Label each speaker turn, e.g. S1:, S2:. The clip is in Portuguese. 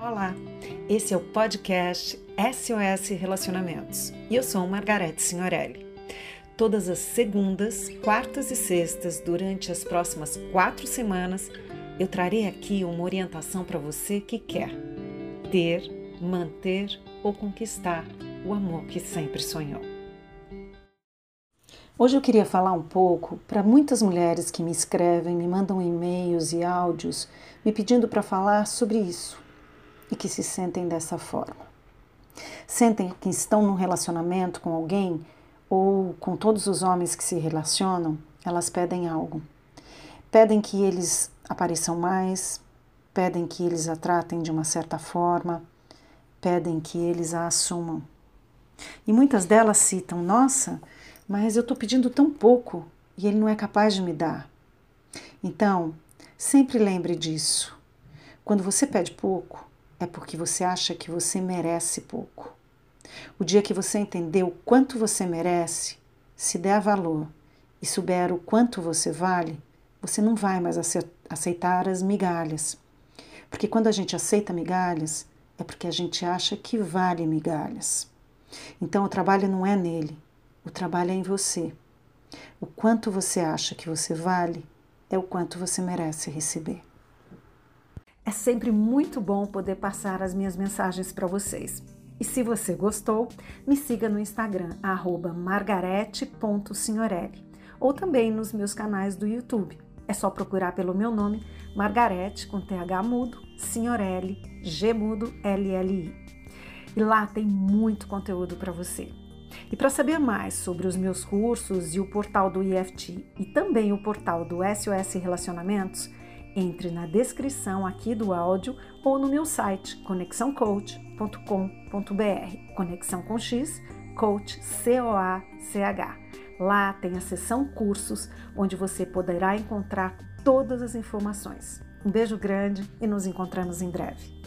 S1: Olá, esse é o podcast SOS Relacionamentos e eu sou Margarete Signorelli. Todas as segundas, quartas e sextas, durante as próximas quatro semanas, eu trarei aqui uma orientação para você que quer ter, manter ou conquistar o amor que sempre sonhou. Hoje eu queria falar um pouco para muitas mulheres que me escrevem, me mandam e-mails e áudios me pedindo para falar sobre isso e que se sentem dessa forma. Sentem que estão num relacionamento com alguém ou com todos os homens que se relacionam, elas pedem algo. Pedem que eles apareçam mais, pedem que eles a tratem de uma certa forma, pedem que eles a assumam. E muitas delas citam: Nossa, mas eu estou pedindo tão pouco e ele não é capaz de me dar. Então, sempre lembre disso. Quando você pede pouco, é porque você acha que você merece pouco. O dia que você entender o quanto você merece, se der valor e souber o quanto você vale, você não vai mais aceitar as migalhas. Porque quando a gente aceita migalhas, é porque a gente acha que vale migalhas. Então o trabalho não é nele, o trabalho é em você. O quanto você acha que você vale é o quanto você merece receber. É sempre muito bom poder passar as minhas mensagens para vocês. E se você gostou, me siga no Instagram, margarete.signorelli, ou também nos meus canais do YouTube. É só procurar pelo meu nome, Margarete, com TH mudo, Signorelli, G mudo, LLI. E lá tem muito conteúdo para você. E para saber mais sobre os meus cursos e o portal do IFT e também o portal do SOS Relacionamentos, entre na descrição aqui do áudio ou no meu site conexãocoach.com.br. Conexão com X, coach C O A C H. Lá tem a seção cursos, onde você poderá encontrar todas as informações. Um beijo grande e nos encontramos em breve.